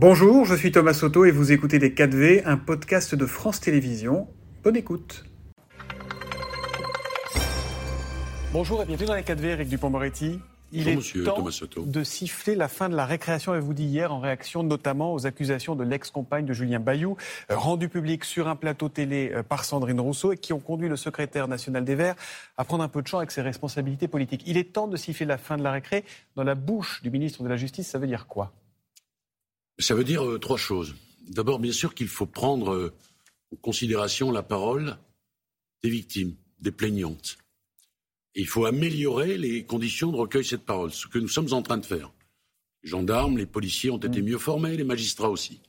Bonjour, je suis Thomas Soto et vous écoutez Les 4V, un podcast de France Télévisions. Bonne écoute. Bonjour et bienvenue dans Les 4V, Eric Dupont-Moretti. Il est temps de siffler la fin de la récréation, avez-vous dit hier, en réaction notamment aux accusations de l'ex-compagne de Julien Bayou, euh, rendues publiques sur un plateau télé euh, par Sandrine Rousseau et qui ont conduit le secrétaire national des Verts à prendre un peu de champ avec ses responsabilités politiques. Il est temps de siffler la fin de la récré. Dans la bouche du ministre de la Justice, ça veut dire quoi? Ça veut dire euh, trois choses. D'abord, bien sûr qu'il faut prendre en considération la parole des victimes, des plaignantes il faut améliorer les conditions de recueil de cette parole, ce que nous sommes en train de faire. Les gendarmes, les policiers ont été mm. mieux formés, les magistrats aussi.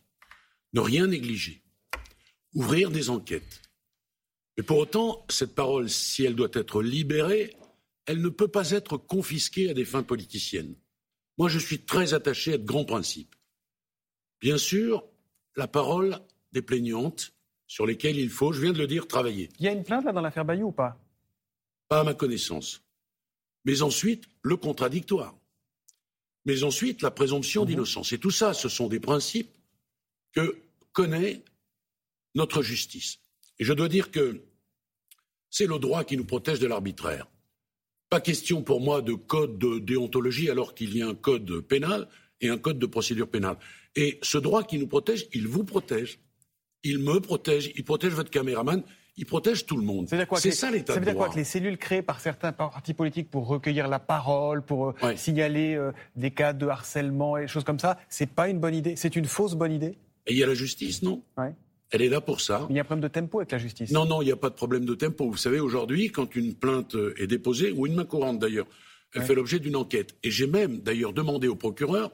Ne rien négliger. Ouvrir des enquêtes. Mais pour autant, cette parole, si elle doit être libérée, elle ne peut pas être confisquée à des fins politiciennes. Moi, je suis très attaché à de grands principes. Bien sûr, la parole des plaignantes sur lesquelles il faut, je viens de le dire, travailler. Il y a une plainte là dans l'affaire Bayou ou pas? Pas à ma connaissance. Mais ensuite, le contradictoire. Mais ensuite, la présomption mhm. d'innocence. Et tout ça, ce sont des principes que connaît notre justice. Et je dois dire que c'est le droit qui nous protège de l'arbitraire. Pas question pour moi de code de déontologie alors qu'il y a un code pénal et un code de procédure pénale. Et ce droit qui nous protège, il vous protège. Il me protège, il protège votre caméraman, il protège tout le monde. C'est ça l'état Ça veut dire quoi que les cellules créées par certains partis politiques pour recueillir la parole, pour euh, signaler euh, des cas de harcèlement et des choses comme ça, c'est pas une bonne idée C'est une fausse bonne idée? Et il y a la justice, non? Elle est là pour ça. il y a un problème de tempo avec la justice. Non, non, il n'y a pas de problème de tempo. Vous savez, aujourd'hui, quand une plainte euh, est déposée, ou une main courante d'ailleurs, elle fait l'objet d'une enquête. Et j'ai même d'ailleurs demandé au procureur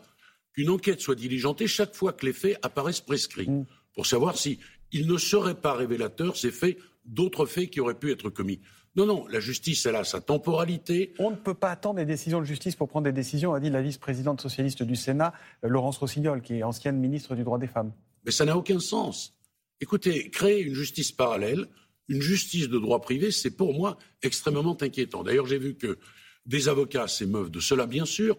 qu'une enquête soit diligentée chaque fois que les faits apparaissent prescrits, mm. pour savoir si il ne serait pas révélateur ces faits d'autres faits qui auraient pu être commis. Non, non, la justice, elle a sa temporalité. On ne peut pas attendre des décisions de justice pour prendre des décisions, a dit la vice-présidente socialiste du Sénat, euh, Laurence Rossignol, qui est ancienne ministre du droit des femmes. Mais ça n'a aucun sens. Écoutez, créer une justice parallèle, une justice de droit privé, c'est pour moi extrêmement inquiétant. D'ailleurs, j'ai vu que des avocats s'émeuvent de cela, bien sûr,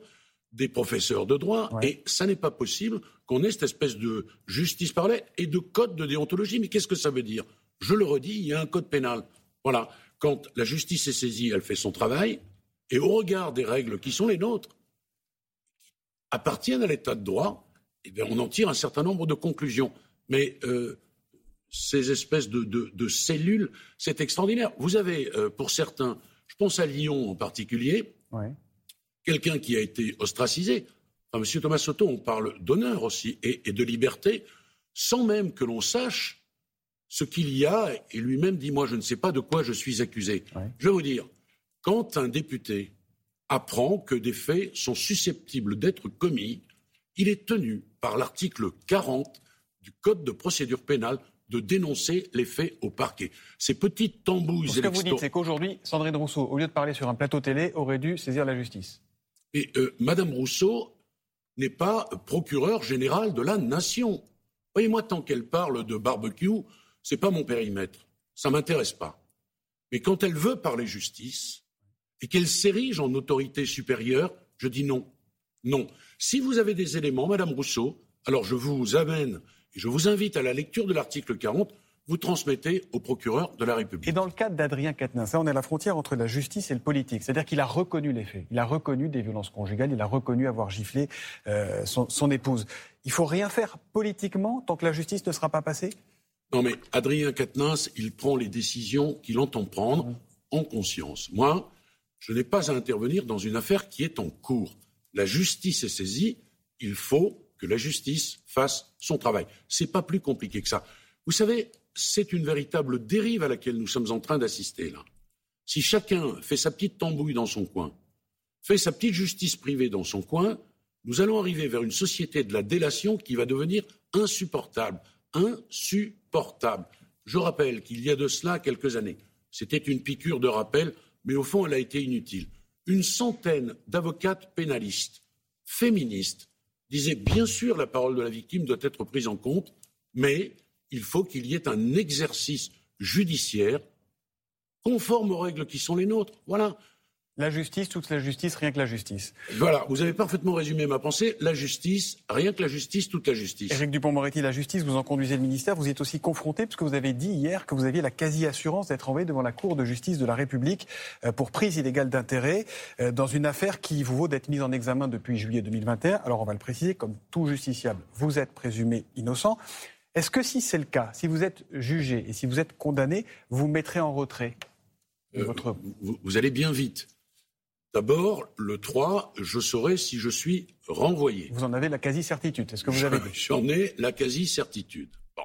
des professeurs de droit, et ça n'est pas possible qu'on ait cette espèce de justice parallèle et de code de déontologie. Mais qu'est-ce que ça veut dire? Je le redis, il y a un code pénal. Voilà. Quand la justice est saisie, elle fait son travail, et au regard des règles qui sont les nôtres, appartiennent à l'état de droit, eh bien, on en tire un certain nombre de conclusions. Mais euh, ces espèces de, cellules, c'est extraordinaire. Vous avez, euh, pour certains, je pense à Lyon en particulier, quelqu'un qui a été ostracisé. Enfin, Monsieur Thomas Soto, on parle d'honneur aussi et, de liberté, sans même que l'on sache ce qu'il y a, et lui-même dit, moi, je ne sais pas de quoi je suis accusé. Je vais vous dire, quand un député apprend que des faits sont susceptibles d'être commis, il est tenu par l'article 40 du Code de procédure pénale de dénoncer les faits au parquet. Ces petites tambouilles Ce que vous dites, c'est qu'aujourd'hui, Sandrine Rousseau, au lieu de parler sur un plateau télé, aurait dû saisir la justice. Et euh, Madame Rousseau n'est pas procureure générale de la nation. Voyez-moi, tant qu'elle parle de barbecue, n'est pas mon périmètre, ça m'intéresse pas. Mais quand elle veut parler justice et qu'elle s'érige en autorité supérieure, je dis non. Non. Si vous avez des éléments, Madame Rousseau, alors je vous amène et je vous invite à la lecture de l'article 40 vous transmettez au procureur de la République. Et dans le cas d'Adrien Quatennens, on est à la frontière entre la justice et le politique. C'est-à-dire qu'il a reconnu les faits. Il a reconnu des violences conjugales, il a reconnu avoir giflé euh, son, son, épouse. Il faut rien faire politiquement tant que la justice ne sera pas passée? Non, mais Adrien Quatennens, il prend les décisions qu'il entend prendre en conscience. Moi, je n'ai pas à intervenir dans une affaire qui est en cours. La justice est saisie, il faut que la justice fasse son travail. C'est pas plus compliqué que ça. Vous savez, c'est une véritable dérive à laquelle nous sommes en train d'assister là. Si chacun fait sa petite tambouille dans son coin, fait sa petite justice privée dans son coin, nous allons arriver vers une société de la délation qui va devenir insupportable insupportable. Je rappelle qu'il y a de cela quelques années, c'était une piqûre de rappel, mais au fond, elle a été inutile. Une centaine d'avocates pénalistes, féministes, disaient bien sûr la parole de la victime doit être prise en compte, mais il faut qu'il y ait un exercice judiciaire conforme aux règles qui sont les nôtres. Voilà. La justice, toute la justice, rien que la justice. Voilà, vous avez parfaitement résumé ma pensée. La justice, rien que la justice, toute la justice. Éric Dupont-Moretti, la justice, vous en conduisez le ministère. Vous y êtes aussi confronté, puisque vous avez dit hier que vous aviez la quasi-assurance d'être envoyé devant la Cour de justice de la République euh, pour prise illégale d'intérêt euh, dans une affaire qui vous vaut d'être mise en examen depuis juillet 2021. Alors on va le préciser, comme tout justiciable, vous êtes présumé innocent. Est-ce que si c'est le cas, si vous êtes jugé et si vous êtes condamné, vous mettrez en retrait euh, votre... vous allez bien vite. D'abord, le 3, je saurai si je suis renvoyé. Vous en avez la quasi-certitude, est-ce que vous avez J'en ai la quasi-certitude. Bon.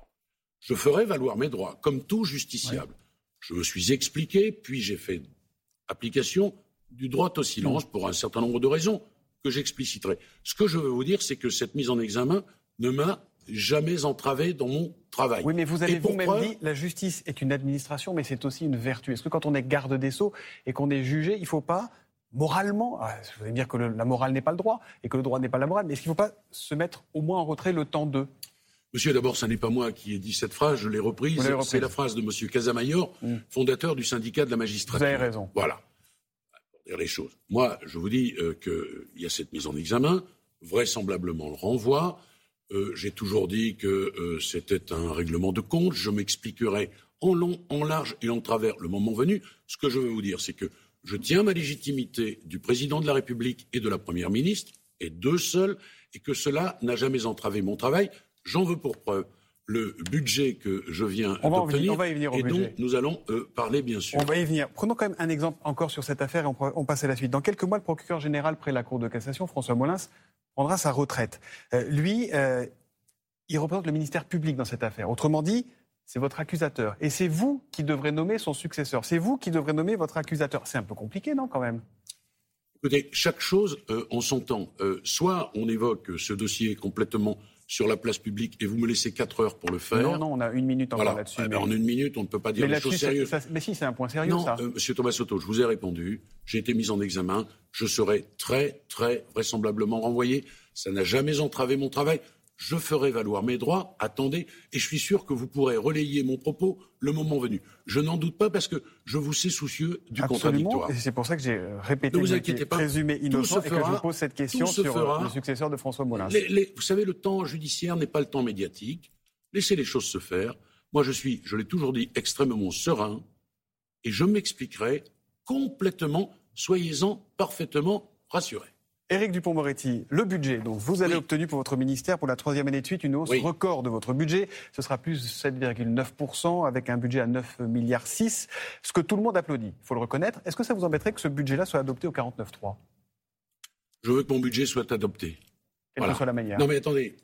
Je ferai valoir mes droits, comme tout justiciable. Je me suis expliqué, puis j'ai fait application du droit au silence pour un certain nombre de raisons que j'expliciterai. Ce que je veux vous dire, c'est que cette mise en examen ne m'a jamais entravé dans mon travail. Oui, mais vous avez vous-même dit la justice est une administration, mais c'est aussi une vertu. Est-ce que quand on est garde des sceaux et qu'on est jugé, il ne faut pas moralement, ah, vous allez dire que la morale n'est pas le droit et que le droit n'est pas la morale, mais est-ce qu'il ne faut pas se mettre au moins en retrait le temps d'eux? Monsieur, d'abord, ce n'est pas moi qui ai dit cette phrase, je l'ai reprise. C'est la phrase de Monsieur Casamayor, mm. fondateur du syndicat de la magistrature. Vous avez raison. Voilà. Pour dire les choses. Moi, je vous dis euh, qu'il y a cette mise en examen, vraisemblablement le renvoi. Euh, j'ai toujours dit que euh, c'était un règlement de compte. Je m'expliquerai en long, en large et en travers le moment venu. Ce que je veux vous dire, c'est que je tiens ma légitimité du président de la République et de la première ministre, et d'eux seuls, et que cela n'a jamais entravé mon travail. J'en veux pour preuve le budget que je viens d'obtenir et dont nous allons euh, parler bien sûr. On va y venir. Prenons quand même un exemple encore sur cette affaire et on, passe à la suite. Dans quelques mois, le procureur général près la Cour de cassation, François Molins, prendra sa retraite. Euh, lui, euh, il représente le ministère public dans cette affaire. Autrement dit, c'est votre accusateur. Et c'est vous qui devrez nommer son successeur. C'est vous qui devrez nommer votre accusateur. C'est un peu compliqué, non, quand même? Écoutez, chaque chose euh, en son temps. Soit on évoque ce dossier complètement sur la place publique et vous me laissez quatre heures pour le faire. Non, non, on a une minute encore là-dessus. Ah, mais... En une minute, on ne peut pas dire les choses sérieuses. mais si, c'est un point sérieux, non, ça. Euh, monsieur Thomas Soto, je vous ai répondu. J'ai été mis en examen. Je serai très, très vraisemblablement renvoyé. Ça n'a jamais entravé mon travail je ferai valoir mes droits, attendez, et je suis sûr que vous pourrez relayer mon propos le moment venu. Je n'en doute pas parce que je vous sais soucieux du contradictoire. Et c'est pour ça que j'ai répété ne vous inquiétez pas, présumé innocent et que je pose cette question sur euh, le successeur de François Molins. vous savez, le temps judiciaire n'est pas le temps médiatique. Laissez les choses se faire. Moi, je suis, je l'ai toujours dit, extrêmement serein et je m'expliquerai complètement, soyez-en parfaitement rassurés. Éric Dupont-Moretti, le budget. Donc, vous avez obtenu pour votre ministère, pour la troisième année de suite, une hausse record de votre budget. Ce sera plus 7,9% avec un budget à 9 milliards 6, ce que tout le monde applaudit. Il faut le reconnaître. Est-ce que ça vous embêterait que ce budget-là soit adopté au 49.3 Je veux que mon budget soit adopté. Quelle que soit la manière. Non, mais attendez.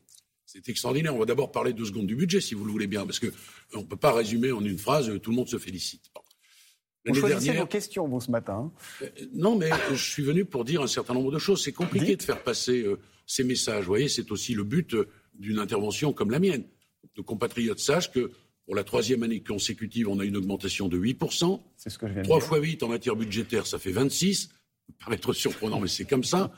C'est extraordinaire. On va d'abord parler deux secondes du budget, si vous le voulez bien, parce qu'on ne peut pas résumer en une phrase, tout le monde se félicite. Vous choisissez vos questions, vous, ce matin. Euh, non, mais je suis venu pour dire un certain nombre de choses. C'est compliqué de faire passer euh, ces messages. Vous voyez, c'est aussi le but euh, d'une intervention comme la mienne. Nos compatriotes sachent que pour la troisième année consécutive, on a une augmentation de 8%. C'est ce que je viens de 3 fois 8 en matière budgétaire, ça fait 26. Ça peut paraître surprenant, mais c'est comme ça.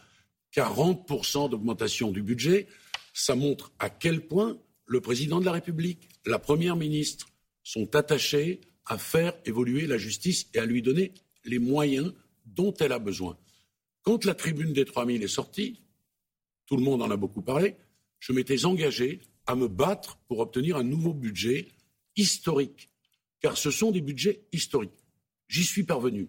40% d'augmentation du budget. Ça montre à quel point le président de la République, la première ministre sont attachés à faire évoluer la justice et à lui donner les moyens dont elle a besoin. Quand la tribune des 3000 est sortie, tout le monde en a beaucoup parlé, je m'étais engagé à me battre pour obtenir un nouveau budget historique, car ce sont des budgets historiques. J'y suis parvenu.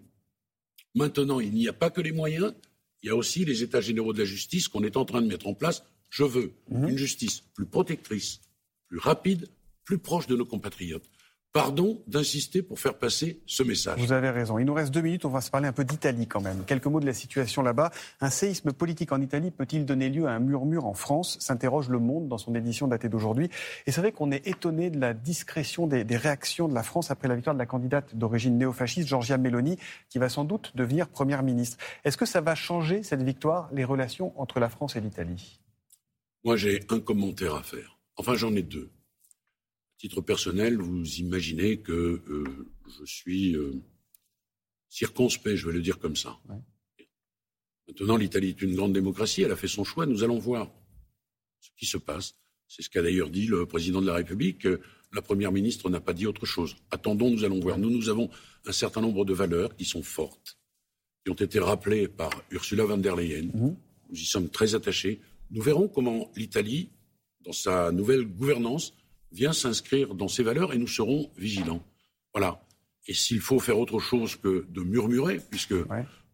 Maintenant, il n'y a pas que les moyens, il y a aussi les États généraux de la justice qu'on est en train de mettre en place. Je veux mmh. une justice plus protectrice, plus rapide, plus proche de nos compatriotes. Pardon d'insister pour faire passer ce message. Vous avez raison. Il nous reste deux minutes. On va se parler un peu d'Italie quand même. Quelques mots de la situation là-bas. Un séisme politique en Italie peut-il donner lieu à un murmure en France? S'interroge Le Monde dans son édition datée d'aujourd'hui. Et c'est vrai qu'on est étonné de la discrétion des, des, réactions de la France après la victoire de la candidate d'origine néofasciste, Giorgia Meloni, qui va sans doute devenir première ministre. Est-ce que ça va changer, cette victoire, les relations entre la France et l'Italie? Moi, j'ai un commentaire à faire. Enfin, j'en ai deux titre personnel, vous imaginez que euh, je suis euh, circonspect, je vais le dire comme ça. Maintenant, l'Italie est une grande démocratie, elle a fait son choix, nous allons voir ce qui se passe. C'est ce qu'a d'ailleurs dit le président de la République. La Première ministre n'a pas dit autre chose. Attendons, nous allons voir. Nous, nous avons un certain nombre de valeurs qui sont fortes. qui ont été rappelés par Ursula von der Leyen. Mhm. Nous y sommes très attachés. Nous verrons comment l'Italie, dans sa nouvelle gouvernance, vient s'inscrire dans ces valeurs et nous serons vigilants. Voilà. Et s'il faut faire autre chose que de murmurer, puisque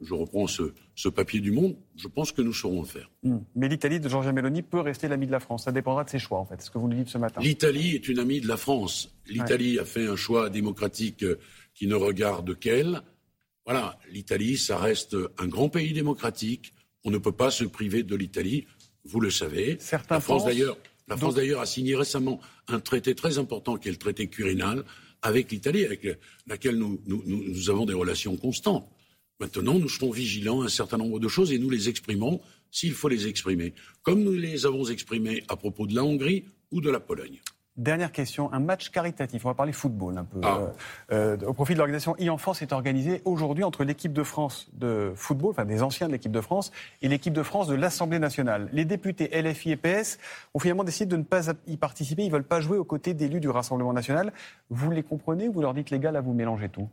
je reprends ce, papier du Monde, je pense que nous saurons le faire. Hmm. Mais l'Italie de Giorgia Meloni peut rester l'ami de la France. Ça dépendra de ses choix, en fait, ce que vous nous dites ce matin. L'Italie est une amie de la France. L'Italie a fait un choix démocratique euh, qui ne regarde qu'elle. Voilà, l'Italie, ça reste un grand pays démocratique. On ne peut pas se priver de l'Italie, vous le savez. Certains la France, d'ailleurs, la France, d'ailleurs, a signé récemment un traité très important qui est le traité Quirinal avec l'Italie, avec laquelle nous, nous, avons des relations constantes. Maintenant, nous serons vigilants à un certain nombre de choses et nous les exprimons s'il faut les exprimer, comme nous les avons exprimés à propos de la Hongrie ou de la Pologne. Dernière question, un match caritatif, on va parler football un peu. Ah. Euh, euh, au profit de l'organisation e-enfance est organisé aujourd'hui entre l'équipe de France de football, enfin des anciens de l'équipe de France, et l'équipe de France de l'Assemblée nationale. Les députés LFI et PS ont finalement décidé de ne pas y participer, ils ne veulent pas jouer aux côtés d'élus du Rassemblement national. Vous les comprenez ou vous leur dites les gars, là vous mélangez tout?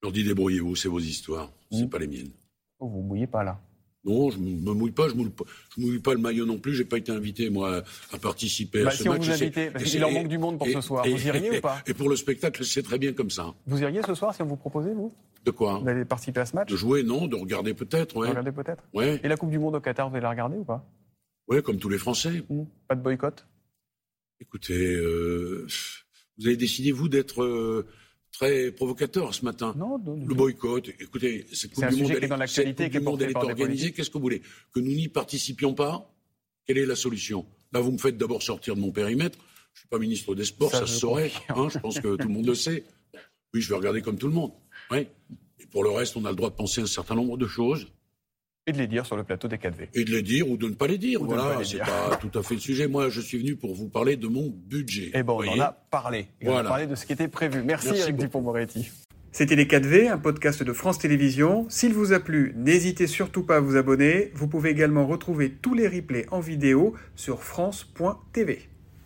Je leur dis débrouillez-vous, c'est vos histoires, ce n'est hmm. pas les miennes. Oh, vous ne mouillez pas là non, je ne me mouille pas, je ne mouille, pas le maillot non plus. Je n'ai pas été invité, moi, à participer à bah, ce si match. Si on vous invitait, parce qu'il en manque du monde pour ce soir. vous iriez ou pas? Et pour le spectacle, c'est très bien comme ça. Vous iriez ce soir si on vous proposait, vous? De quoi? D'aller participer à ce match? De jouer, non. De regarder peut-être, ouais. De regarder peut-être? Ouais. Et la Coupe du Monde au Qatar, vous allez la regarder ou pas? Oui, comme tous les Français. Mmh. Pas de boycott? Écoutez, euh, vous avez décidé, vous, d'être... Euh, très provocateur ce matin. Non, le boycott. Écoutez, cette Coupe du Monde, elle, dans monde, elle est organisée. Qu'est-ce que vous voulez Que nous n'y participions pas Quelle est la solution Là, vous me faites d'abord sortir de mon périmètre. Je ne suis pas ministre des Sports, ça, se saurait. Hein, je pense que tout le monde le sait. Oui, je vais regarder comme tout le monde. Oui. Et pour le reste, on a le droit de penser un certain nombre de choses. Et de les dire sur le plateau des 4V. Et de les dire ou de ne pas les dire. voilà, c'est pas tout à fait le sujet. Moi, je suis venu pour vous parler de mon budget. Et eh bon, on en a parlé. on a parlé de ce qui était prévu. Merci, Merci Eric Dupont-Moretti. C'était Les 4V, un podcast de France Télévisions. S'il vous a plu, n'hésitez surtout pas à vous abonner. Vous pouvez également retrouver tous les replays en vidéo sur France.tv.